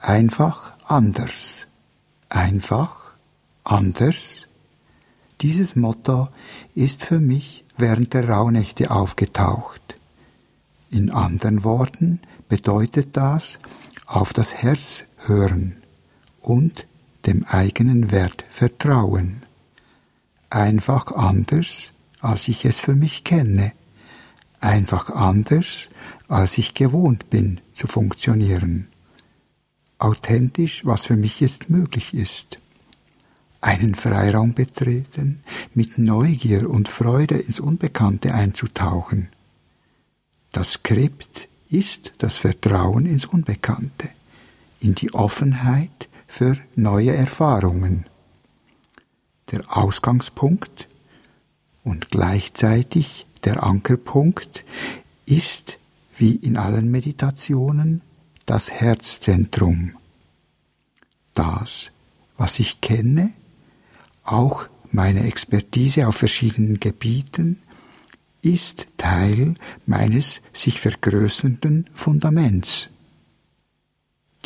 Einfach anders. Einfach anders. Dieses Motto ist für mich während der Rauhnächte aufgetaucht. In anderen Worten bedeutet das auf das Herz hören und dem eigenen Wert vertrauen. Einfach anders, als ich es für mich kenne. Einfach anders, als ich gewohnt bin zu funktionieren authentisch, was für mich jetzt möglich ist. Einen Freiraum betreten, mit Neugier und Freude ins Unbekannte einzutauchen. Das Skript ist das Vertrauen ins Unbekannte, in die Offenheit für neue Erfahrungen. Der Ausgangspunkt und gleichzeitig der Ankerpunkt ist, wie in allen Meditationen, das Herzzentrum. Das, was ich kenne, auch meine Expertise auf verschiedenen Gebieten, ist Teil meines sich vergrößernden Fundaments.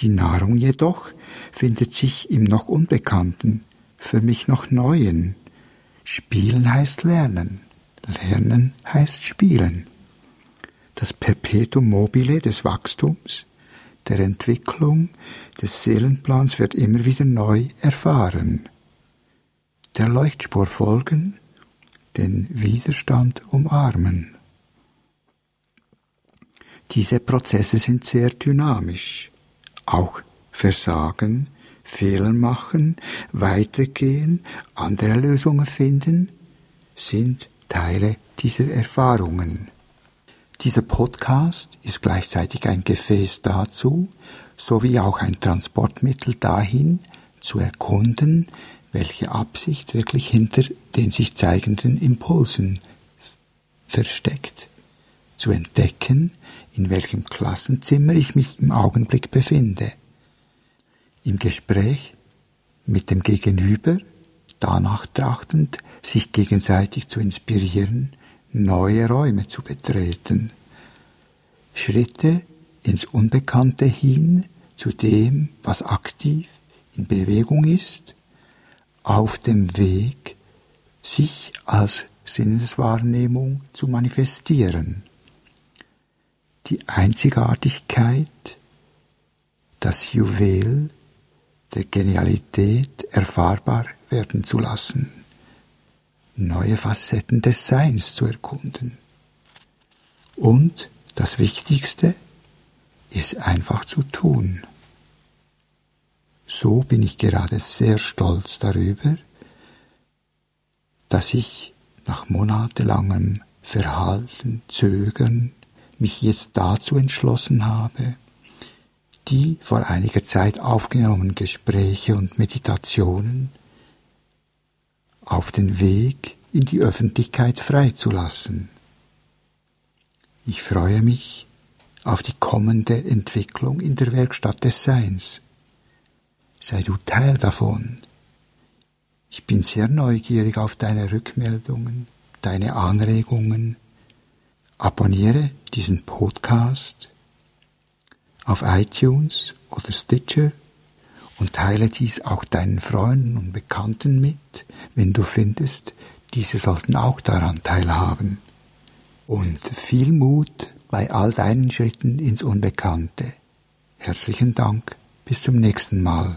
Die Nahrung jedoch findet sich im noch Unbekannten, für mich noch Neuen. Spielen heißt Lernen, Lernen heißt Spielen. Das Perpetuum mobile des Wachstums der Entwicklung des Seelenplans wird immer wieder neu erfahren. Der Leuchtspur folgen, den Widerstand umarmen. Diese Prozesse sind sehr dynamisch. Auch Versagen, Fehler machen, weitergehen, andere Lösungen finden, sind Teile dieser Erfahrungen. Dieser Podcast ist gleichzeitig ein Gefäß dazu, sowie auch ein Transportmittel dahin, zu erkunden, welche Absicht wirklich hinter den sich zeigenden Impulsen versteckt, zu entdecken, in welchem Klassenzimmer ich mich im Augenblick befinde, im Gespräch mit dem Gegenüber, danach trachtend, sich gegenseitig zu inspirieren, neue Räume zu betreten, Schritte ins Unbekannte hin zu dem, was aktiv in Bewegung ist, auf dem Weg, sich als Sinneswahrnehmung zu manifestieren. Die Einzigartigkeit, das Juwel der Genialität erfahrbar werden zu lassen neue Facetten des Seins zu erkunden. Und das Wichtigste ist einfach zu tun. So bin ich gerade sehr stolz darüber, dass ich nach monatelangem Verhalten, Zögern mich jetzt dazu entschlossen habe, die vor einiger Zeit aufgenommenen Gespräche und Meditationen auf den Weg in die Öffentlichkeit freizulassen. Ich freue mich auf die kommende Entwicklung in der Werkstatt des Seins. Sei du Teil davon. Ich bin sehr neugierig auf deine Rückmeldungen, deine Anregungen. Abonniere diesen Podcast auf iTunes oder Stitcher und teile dies auch deinen Freunden und Bekannten mit, wenn du findest, diese sollten auch daran teilhaben. Und viel Mut bei all deinen Schritten ins Unbekannte. Herzlichen Dank, bis zum nächsten Mal.